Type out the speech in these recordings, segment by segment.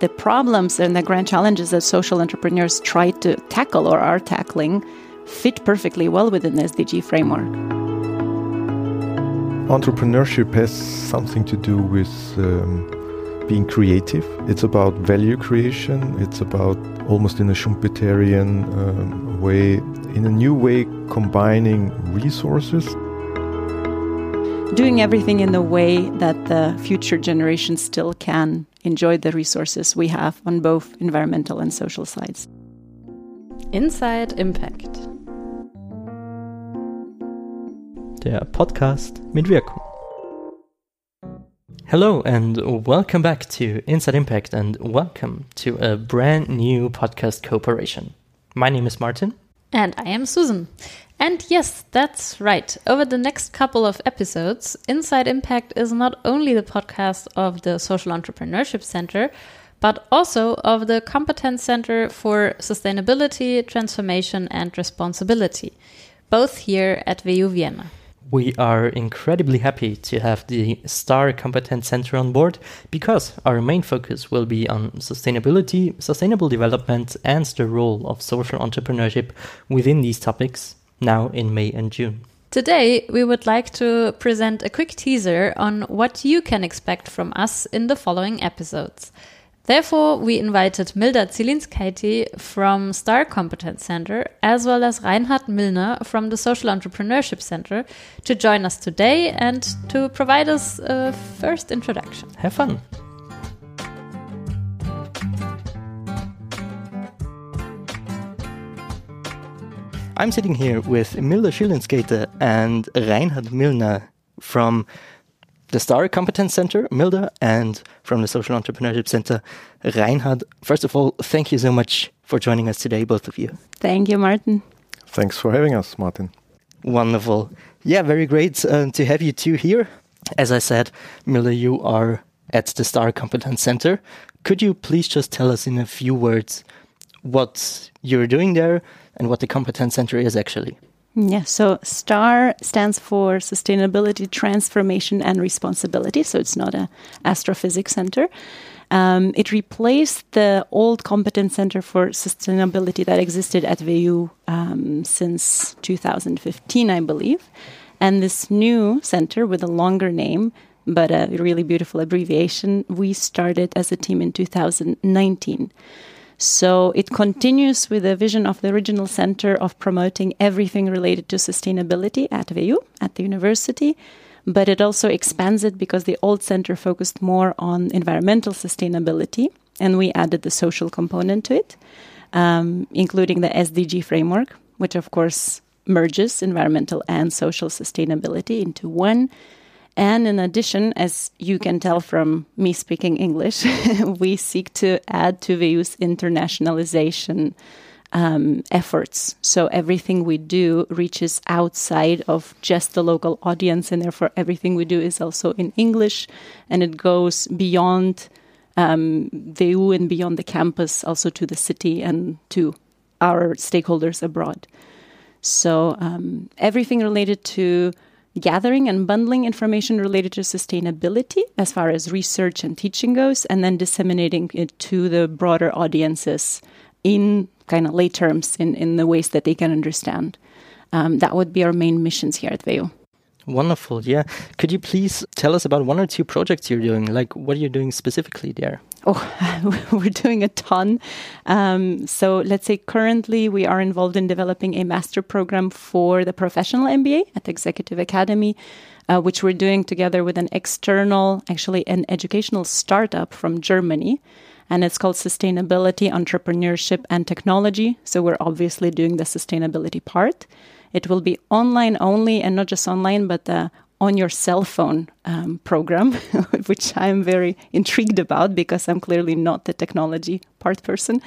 the problems and the grand challenges that social entrepreneurs try to tackle or are tackling fit perfectly well within the SDG framework. Entrepreneurship has something to do with um, being creative. It's about value creation. It's about almost in a Schumpeterian um, way, in a new way, combining resources. Doing everything in the way that the future generations still can enjoy the resources we have on both environmental and social sides. Inside Impact. der Podcast mit Wirkung. Hello and welcome back to Inside Impact and welcome to a brand new podcast cooperation. My name is Martin. And I am Susan. And yes, that's right. Over the next couple of episodes, Inside Impact is not only the podcast of the Social Entrepreneurship Center, but also of the Competence Center for Sustainability, Transformation and Responsibility, both here at WU Vienna. We are incredibly happy to have the STAR Competence Center on board because our main focus will be on sustainability, sustainable development, and the role of social entrepreneurship within these topics now in May and June. Today, we would like to present a quick teaser on what you can expect from us in the following episodes. Therefore, we invited Milda Zielinskaite from Star Competence Center, as well as Reinhard Millner from the Social Entrepreneurship Center, to join us today and to provide us a first introduction. Have fun! I'm sitting here with Milda Zielinskaite and Reinhard Millner from the Star Competence Center, Milda, and from the Social Entrepreneurship Center, Reinhard. First of all, thank you so much for joining us today, both of you. Thank you, Martin. Thanks for having us, Martin. Wonderful. Yeah, very great uh, to have you two here. As I said, Milda, you are at the Star Competence Center. Could you please just tell us in a few words what you're doing there and what the Competence Center is actually? Yeah, so STAR stands for Sustainability, Transformation and Responsibility. So it's not a astrophysics center. Um, it replaced the old competence center for sustainability that existed at WU um, since 2015, I believe. And this new center with a longer name, but a really beautiful abbreviation, we started as a team in 2019. So it continues with the vision of the original center of promoting everything related to sustainability at WU, at the university. But it also expands it because the old center focused more on environmental sustainability, and we added the social component to it, um, including the SDG framework, which of course merges environmental and social sustainability into one. And in addition, as you can tell from me speaking English, we seek to add to WU's internationalization um, efforts. So everything we do reaches outside of just the local audience, and therefore everything we do is also in English, and it goes beyond um, WU and beyond the campus, also to the city and to our stakeholders abroad. So um, everything related to gathering and bundling information related to sustainability as far as research and teaching goes, and then disseminating it to the broader audiences in kind of lay terms in, in the ways that they can understand. Um, that would be our main missions here at WU. Wonderful. Yeah. Could you please tell us about one or two projects you're doing? Like, what are you doing specifically there? Oh, we're doing a ton. Um, so, let's say currently we are involved in developing a master program for the professional MBA at the Executive Academy, uh, which we're doing together with an external, actually, an educational startup from Germany. And it's called Sustainability, Entrepreneurship, and Technology. So, we're obviously doing the sustainability part. It will be online only, and not just online, but the on your cell phone um, program, which I'm very intrigued about because I'm clearly not the technology part person.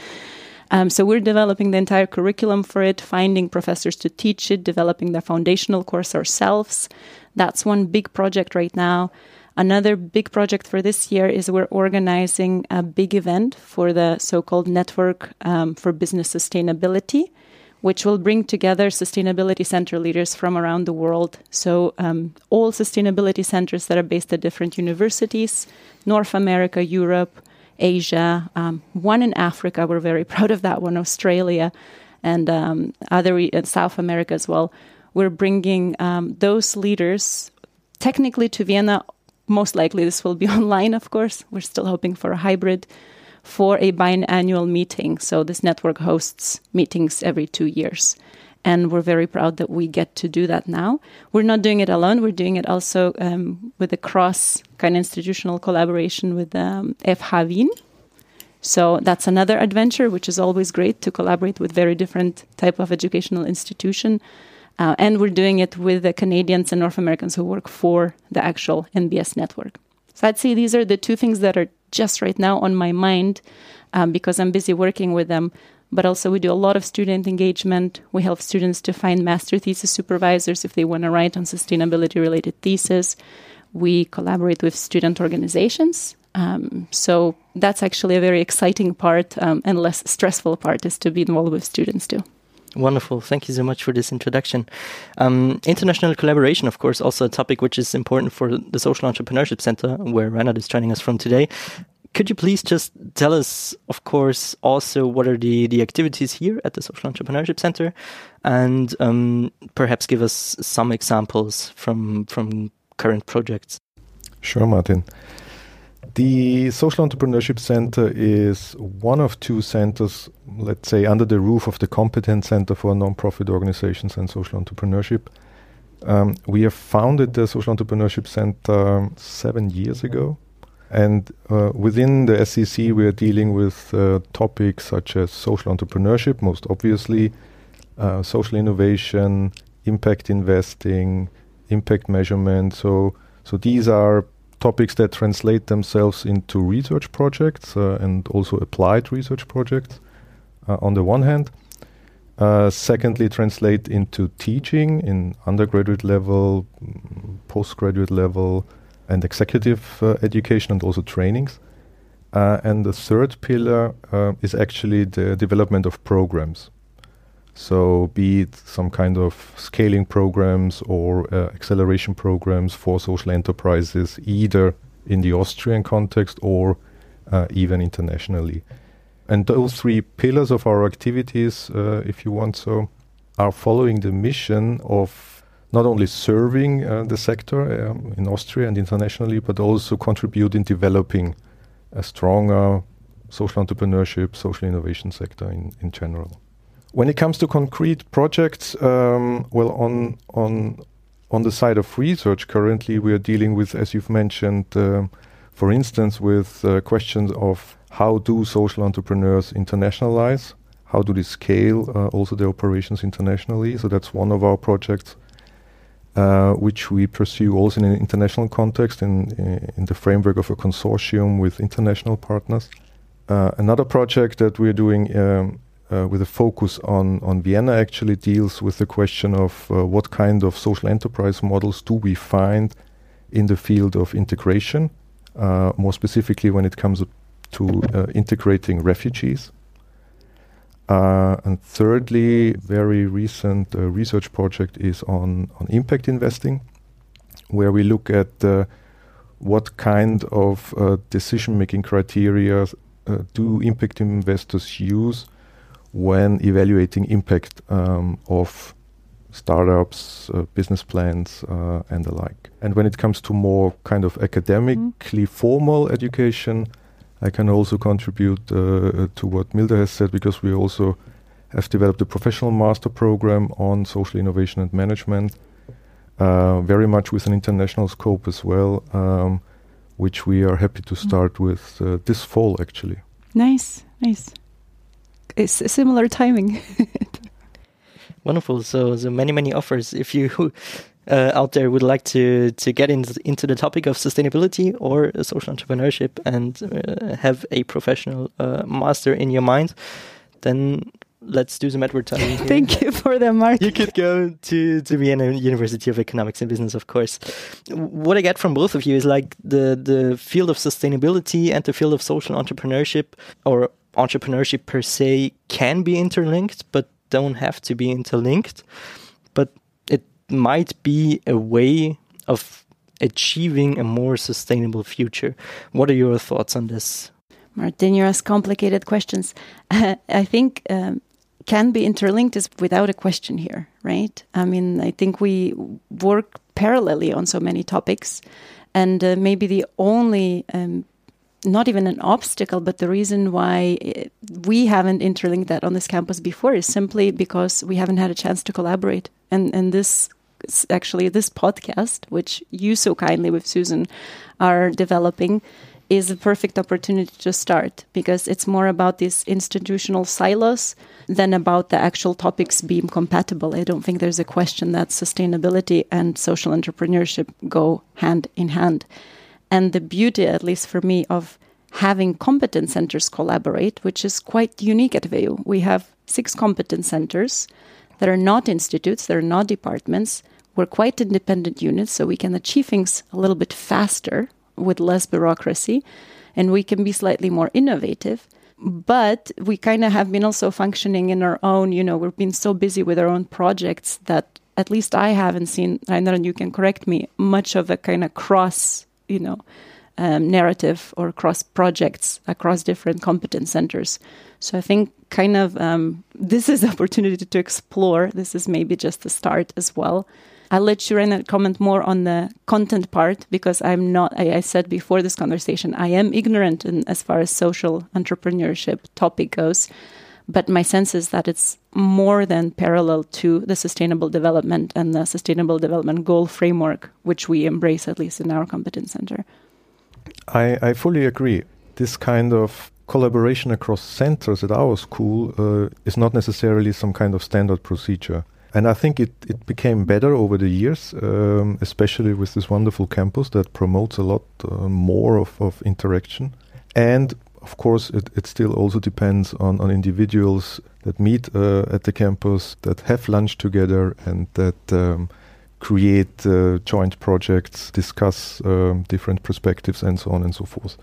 Um, so we're developing the entire curriculum for it, finding professors to teach it, developing the foundational course ourselves. That's one big project right now. Another big project for this year is we're organizing a big event for the so called Network um, for Business Sustainability which will bring together sustainability center leaders from around the world. So, um, all sustainability centers that are based at different universities, North America, Europe, Asia, um, one in Africa. We're very proud of that one, Australia, and um, other in South America as well. We're bringing um, those leaders technically to Vienna. Most likely, this will be online, of course. We're still hoping for a hybrid for a biannual meeting. So, this network hosts meetings every two years. And we're very proud that we get to do that now. We're not doing it alone, we're doing it also um, with a cross kind of institutional collaboration with um, FH Wien. So that's another adventure, which is always great to collaborate with very different type of educational institution. Uh, and we're doing it with the Canadians and North Americans who work for the actual NBS network. So I'd say these are the two things that are just right now on my mind um, because I'm busy working with them. But also, we do a lot of student engagement. We help students to find master thesis supervisors if they want to write on sustainability related thesis. We collaborate with student organizations. Um, so that's actually a very exciting part um, and less stressful part is to be involved with students too. Wonderful. Thank you so much for this introduction. Um, international collaboration, of course, also a topic which is important for the Social Entrepreneurship Center, where Reinhard is joining us from today. Could you please just tell us, of course, also what are the, the activities here at the Social Entrepreneurship Center, and um, perhaps give us some examples from from current projects? Sure, Martin. The Social Entrepreneurship Center is one of two centers, let's say, under the roof of the Competence Center for Nonprofit Organizations and Social Entrepreneurship. Um, we have founded the Social Entrepreneurship Center seven years ago. And uh, within the SEC, we are dealing with uh, topics such as social entrepreneurship, most obviously, uh, social innovation, impact investing, impact measurement. So, so these are topics that translate themselves into research projects uh, and also applied research projects uh, on the one hand. Uh, secondly, translate into teaching in undergraduate level, postgraduate level, and executive education and also trainings. And the third pillar is actually the development of programs. So, be it some kind of scaling programs or uh, acceleration programs for social enterprises, either in the Austrian context or uh, even internationally. And those three pillars of our activities, uh, if you want so, are following the mission of not only serving uh, the sector um, in Austria and internationally, but also contribute in developing a stronger social entrepreneurship, social innovation sector in, in general. When it comes to concrete projects, um, well, on on on the side of research, currently we are dealing with, as you've mentioned, uh, for instance, with uh, questions of how do social entrepreneurs internationalize, how do they scale uh, also their operations internationally. So that's one of our projects, uh, which we pursue also in an international context in in the framework of a consortium with international partners. Uh, another project that we're doing. Um, uh, with a focus on, on Vienna actually deals with the question of uh, what kind of social enterprise models do we find in the field of integration, uh, more specifically when it comes to uh, integrating refugees. Uh, and thirdly, very recent uh, research project is on, on impact investing, where we look at what kind of decision making criteria do impact investors use when evaluating impact um, of startups, uh, business plans, uh, and the like. And when it comes to more kind of academically mm. formal education, I can also contribute uh, to what Milda has said because we also have developed a professional master program on social innovation and management, uh, very much with an international scope as well, um, which we are happy to mm. start mm. with uh, this fall actually. Nice, nice it's a similar timing. Wonderful. So, so many, many offers. If you uh, out there would like to to get into into the topic of sustainability or social entrepreneurship and uh, have a professional uh, master in your mind, then let's do some advertising. Thank you for the mark. You could go to to Vienna University of Economics and Business, of course. What I get from both of you is like the the field of sustainability and the field of social entrepreneurship, or entrepreneurship per se can be interlinked, but don't have to be interlinked. But it might be a way of achieving a more sustainable future. What are your thoughts on this? Martin, you ask complicated questions. I think um, can be interlinked is without a question here, right? I mean, I think we work parallelly on so many topics, and uh, maybe the only um, not even an obstacle, but the reason why uh, we haven't interlinked that on this campus before is simply because we haven't had a chance to collaborate. And and this actually this podcast, which you so kindly with Susan are developing, is a perfect opportunity to start because it's more about these institutional silos than about the actual topics being compatible. I don't think there's a question that sustainability and social entrepreneurship go hand in hand. And the beauty, at least for me, of having competence centers collaborate, which is quite unique at WU. We have six competence centers that are not institutes, that are not departments. We're quite independent units, so we can achieve things a little bit faster with less bureaucracy, and we can be slightly more innovative. But we kind of have been also functioning in our own, you know, we've been so busy with our own projects that at least I haven't seen, Rainer, and you can correct me, much of a kind of cross, you know, um, narrative or across projects across different competence centers. So I think kind of um, this is the opportunity to explore. This is maybe just the start as well. I'll let Shirena comment more on the content part because I'm not, I, I said before this conversation, I am ignorant in, as far as social entrepreneurship topic goes. But my sense is that it's more than parallel to the sustainable development and the sustainable development goal framework, which we embrace at least in our competence center. I, I fully agree. This kind of collaboration across centers at our school uh, is not necessarily some kind of standard procedure. And I think it, it became better over the years, um, especially with this wonderful campus that promotes a lot uh, more of, of interaction. And of course, it, it still also depends on, on individuals that meet uh, at the campus, that have lunch together, and that um, create uh, joint projects, discuss um, different perspectives, and so on and so forth.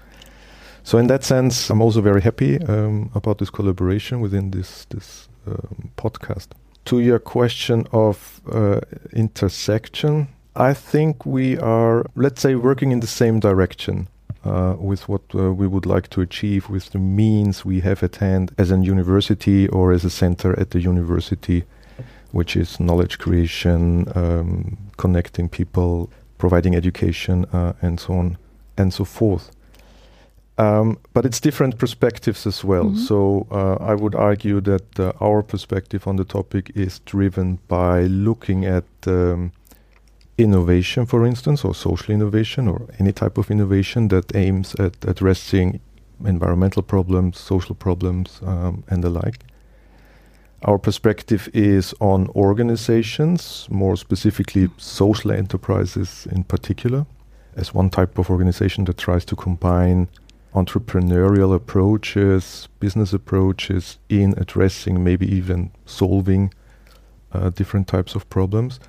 So, in that sense, I'm also very happy um, about this collaboration within this this um, podcast to your question of uh, intersection, I think we are, let's say, working in the same direction. Uh, with what uh, we would like to achieve with the means we have at hand as a university or as a center at the university, which is knowledge creation, um, connecting people, providing education, uh, and so on and so forth. Um, but it's different perspectives as well. Mm-hmm. So uh, I would argue that uh, our perspective on the topic is driven by looking at um, innovation, for instance, or social innovation, or any type of innovation that aims at addressing environmental problems, social problems, um, and the like. Our perspective is on organizations, more specifically social enterprises in particular, as one type of organization that tries to combine entrepreneurial approaches, business approaches in addressing, maybe even solving uh, different types of problems.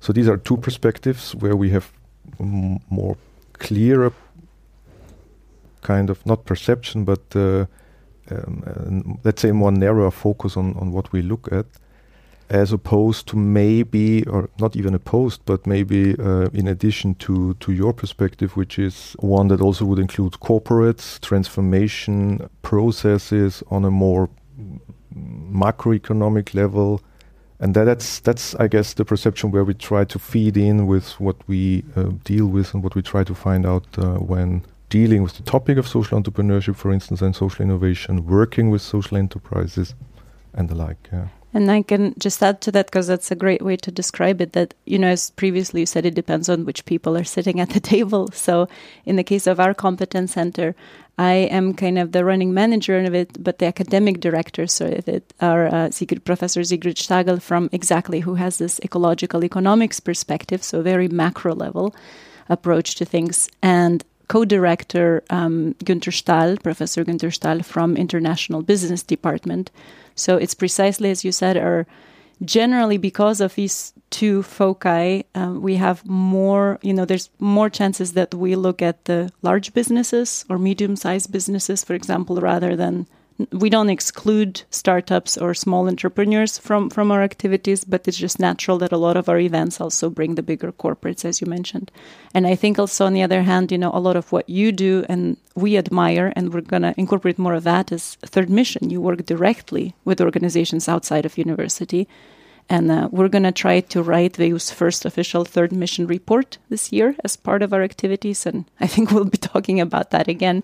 So these are two perspectives where we have more clearer kind of not perception, but uh, um, let's say more narrow focus on, on what we look at as opposed to maybe, or not even opposed, but maybe uh, in addition to, to your perspective, which is one that also would include corporates, transformation processes on a more macroeconomic level. And that, that's, that's, I guess, the perception where we try to feed in with what we uh, deal with and what we try to find out uh, when dealing with the topic of social entrepreneurship, for instance, and social innovation, working with social enterprises, and the like. Yeah. And I can just add to that because that's a great way to describe it. That, you know, as previously you said, it depends on which people are sitting at the table. So, in the case of our competence center, I am kind of the running manager of it, but the academic director, so it, our uh, Sigrid, Professor Sigrid Stagl from exactly who has this ecological economics perspective, so very macro level approach to things. And co-director um, Günther Stahl, Professor Günther Stahl from International Business Department, so it's precisely as you said, or generally because of these two foci, um, we have more, you know, there's more chances that we look at the large businesses or medium sized businesses, for example, rather than we don't exclude startups or small entrepreneurs from from our activities but it's just natural that a lot of our events also bring the bigger corporates as you mentioned. And i think also on the other hand you know a lot of what you do and we admire and we're going to incorporate more of that is third mission. You work directly with organizations outside of university and uh, we're going to try to write WU's first official third mission report this year as part of our activities. And I think we'll be talking about that again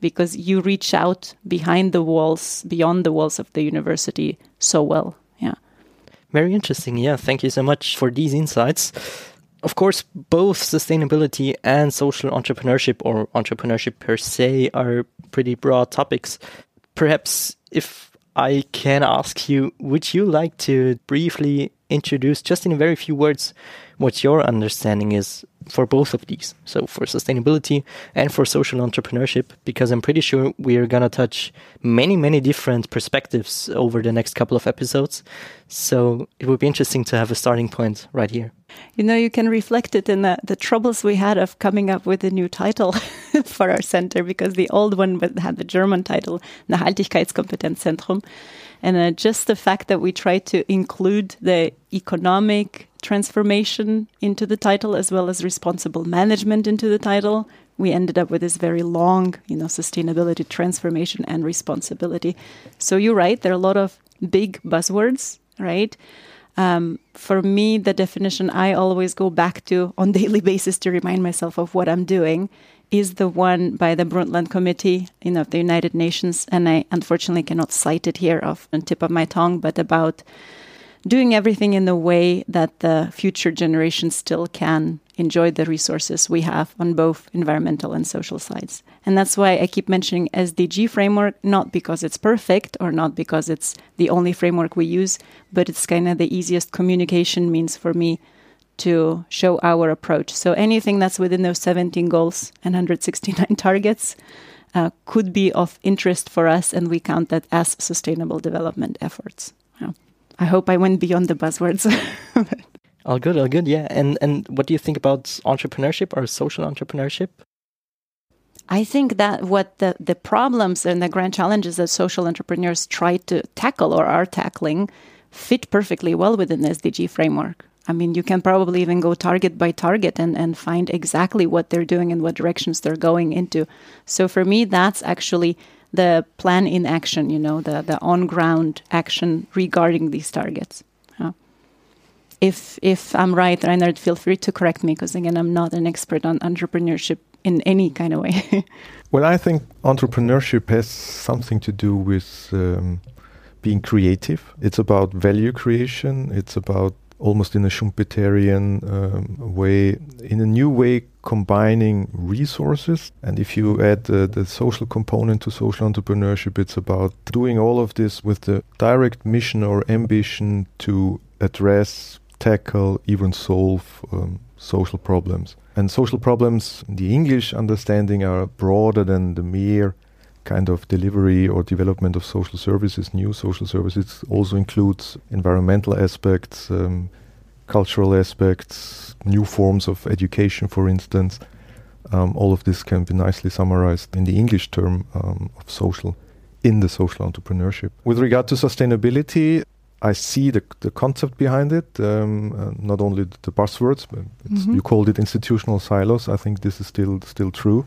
because you reach out behind the walls, beyond the walls of the university so well. Yeah. Very interesting. Yeah. Thank you so much for these insights. Of course, both sustainability and social entrepreneurship or entrepreneurship per se are pretty broad topics. Perhaps if I can ask you, would you like to briefly introduce, just in very few words, what your understanding is for both of these? So, for sustainability and for social entrepreneurship, because I'm pretty sure we are going to touch many, many different perspectives over the next couple of episodes. So, it would be interesting to have a starting point right here. You know, you can reflect it in the, the troubles we had of coming up with a new title for our center because the old one had the German title, Nachhaltigkeitskompetenzzentrum. And uh, just the fact that we tried to include the economic transformation into the title as well as responsible management into the title, we ended up with this very long, you know, sustainability, transformation, and responsibility. So you're right, there are a lot of big buzzwords, right? Um, for me, the definition I always go back to on daily basis to remind myself of what I'm doing is the one by the Brundtland Committee, you know, the United Nations, and I unfortunately cannot cite it here off the tip of my tongue, but about doing everything in the way that the future generations still can enjoy the resources we have on both environmental and social sides. And that's why I keep mentioning SDG framework, not because it's perfect or not because it's the only framework we use, but it's kind of the easiest communication means for me to show our approach. So anything that's within those 17 goals and 169 targets uh, could be of interest for us, and we count that as sustainable development efforts. Yeah. I hope I went beyond the buzzwords. all good, all good, yeah. And and what do you think about entrepreneurship or social entrepreneurship? I think that what the, the problems and the grand challenges that social entrepreneurs try to tackle or are tackling fit perfectly well within the SDG framework. I mean, you can probably even go target by target and, and find exactly what they're doing and what directions they're going into. So for me, that's actually the plan in action, you know, the, the on ground action regarding these targets. If if I'm right, Reinhard, feel free to correct me because again, I'm not an expert on entrepreneurship in any kind of way. well, I think entrepreneurship has something to do with um, being creative. It's about value creation. It's about almost in a Schumpeterian um, way, in a new way, combining resources. And if you add uh, the social component to social entrepreneurship, it's about doing all of this with the direct mission or ambition to address, tackle, even solve um, social problems. And social problems, the English understanding, are broader than the mere kind of delivery or development of social services, new social services, also includes environmental aspects, um, cultural aspects, new forms of education, for instance. Um, all of this can be nicely summarized in the English term um, of social in the social entrepreneurship. With regard to sustainability, I see the, the concept behind it, um, uh, not only the buzzwords, but mm-hmm. you called it institutional silos. I think this is still still true,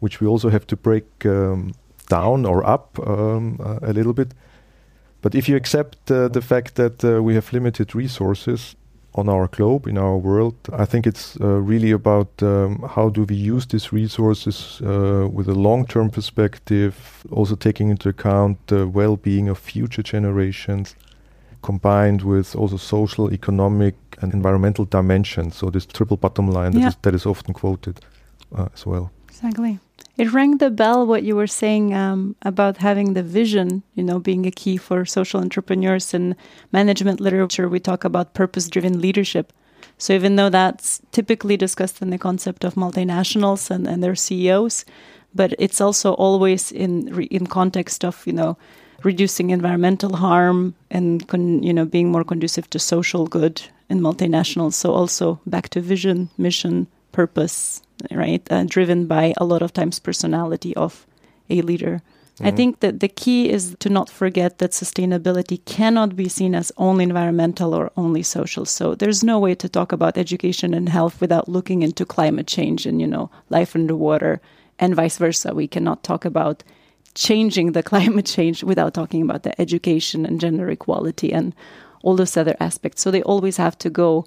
which we also have to break um, down or up um, uh, a little bit. But if you accept uh, the fact that uh, we have limited resources on our globe, in our world, I think it's uh, really about um, how do we use these resources uh, with a long term perspective, also taking into account the well being of future generations, combined with also social, economic, and environmental dimensions. So, this triple bottom line yeah. that, is, that is often quoted uh, as well. Exactly. It rang the bell what you were saying um, about having the vision, you know, being a key for social entrepreneurs and management literature. We talk about purpose driven leadership. So even though that's typically discussed in the concept of multinationals and, and their CEOs, but it's also always in in context of you know reducing environmental harm and con, you know being more conducive to social good in multinationals. So also back to vision, mission, purpose, right? Uh, driven by a lot of times personality of a leader. I think that the key is to not forget that sustainability cannot be seen as only environmental or only social. So there's no way to talk about education and health without looking into climate change and, you know, life underwater and vice versa. We cannot talk about changing the climate change without talking about the education and gender equality and all those other aspects. So they always have to go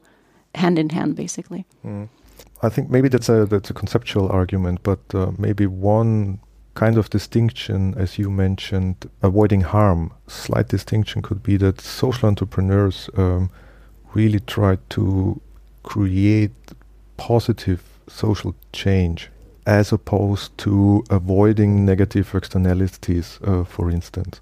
hand in hand, basically. I think maybe that's a that's a conceptual argument, but uh, maybe one kind of distinction, as you mentioned, avoiding harm. Slight distinction could be that social entrepreneurs um, really try to create positive social change, as opposed to avoiding negative externalities, uh, for instance.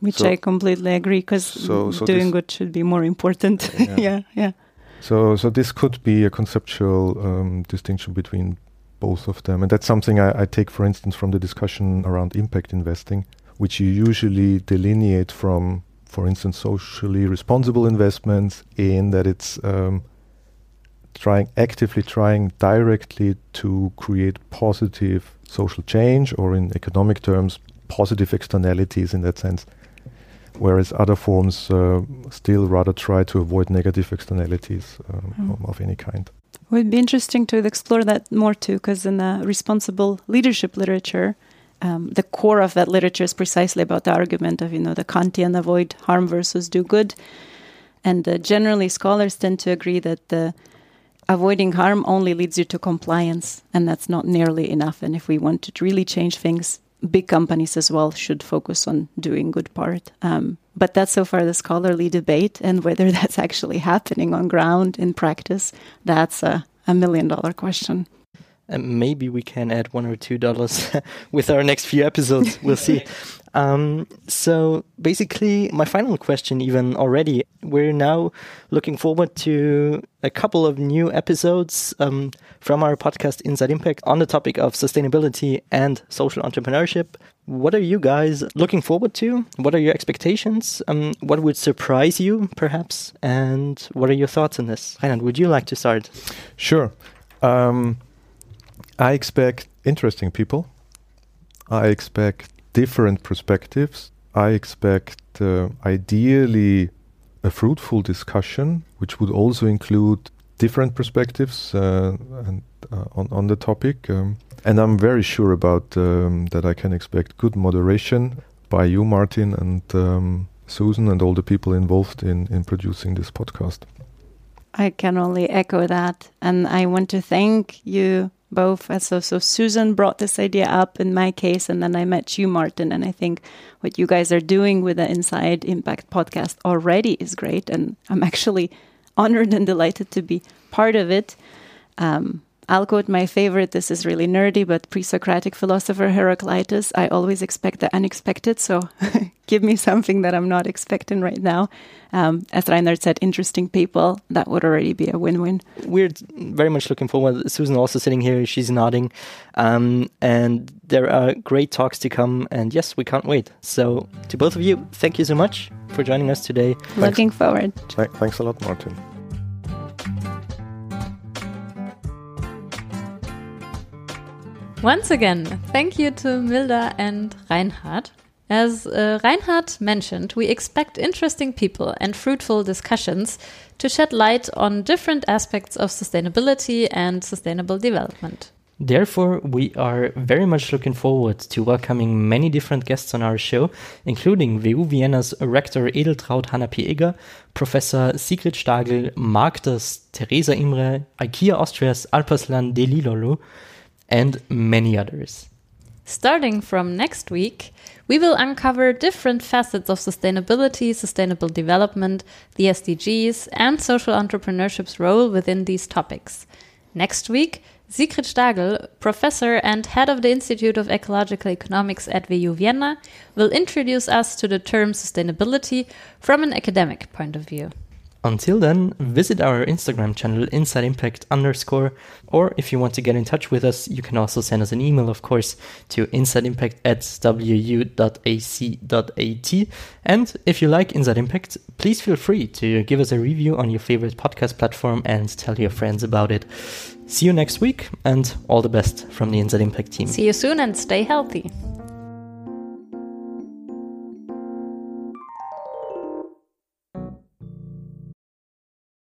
Which So- I completely agree because So- so doing good should be more important. Yeah. yeah, yeah. So, so this could be a conceptual um, distinction between both of them, and that's something I, I take, for instance, from the discussion around impact investing, which you usually delineate from, for instance, socially responsible investments, in that it's um, trying actively trying directly to create positive social change, or in economic terms, positive externalities in that sense whereas other forms uh, still rather try to avoid negative externalities um, Mm. of any kind. It would be interesting to explore that more too, because in the responsible leadership literature, um, the core of that literature is precisely about the argument of you know the Kantian avoid harm versus do good, and uh, generally scholars tend to agree that the avoiding harm only leads you to compliance, and that's not nearly enough. And if we want to really change things, big companies as well should focus on doing good part. Um, but that's so far the scholarly debate, and whether that's actually happening on ground in practice, that's a, a million dollar question. And maybe we can add one or two dollars with our next few episodes. We'll see. Um, so basically, my final question, even already, we're now looking forward to a couple of new episodes um, from our podcast Inside Impact on the topic of sustainability and social entrepreneurship. What are you guys looking forward to? What are your expectations? Um, what would surprise you, perhaps? And what are your thoughts on this? Reinhard, would you like to start? Sure. Um, I expect interesting people. I expect different perspectives. I expect uh, ideally a fruitful discussion, which would also include different perspectives uh, and, uh, on, on the topic. Um, and I'm very sure about um, that I can expect good moderation by you, Martin, and um, Susan, and all the people involved in, in producing this podcast. I can only echo that. And I want to thank you both. So, so Susan brought this idea up in my case, and then I met you, Martin. And I think what you guys are doing with the Inside Impact podcast already is great. And I'm actually honored and delighted to be part of it. Um, I'll quote my favorite. This is really nerdy, but pre Socratic philosopher Heraclitus I always expect the unexpected. So give me something that I'm not expecting right now. Um, as Reinhard said, interesting people. That would already be a win win. we're very much looking forward. Susan also sitting here, she's nodding. Um, and there are great talks to come. And yes, we can't wait. So, to both of you, thank you so much for joining us today. Looking forward. Th- thanks a lot, Martin. Once again, thank you to Milda and Reinhard. As uh, Reinhard mentioned, we expect interesting people and fruitful discussions to shed light on different aspects of sustainability and sustainable development. Therefore, we are very much looking forward to welcoming many different guests on our show, including WU Vienna's Rector Edeltraud Hanappi-Egger, Professor Sigrid Stagl, Markta's Theresa Imre, IKEA Austria's Alpaslan Deliloglu, and many others. Starting from next week, we will uncover different facets of sustainability, sustainable development, the SDGs, and social entrepreneurship's role within these topics. Next week, Sigrid Stagl, professor and head of the Institute of Ecological Economics at WU Vienna, will introduce us to the term sustainability from an academic point of view. Until then, visit our Instagram channel Inside Impact underscore, or if you want to get in touch with us, you can also send us an email, of course, to insideimpact at wu.ac.at. And if you like Inside Impact, please feel free to give us a review on your favorite podcast platform and tell your friends about it. See you next week, and all the best from the Inside Impact team. See you soon and stay healthy.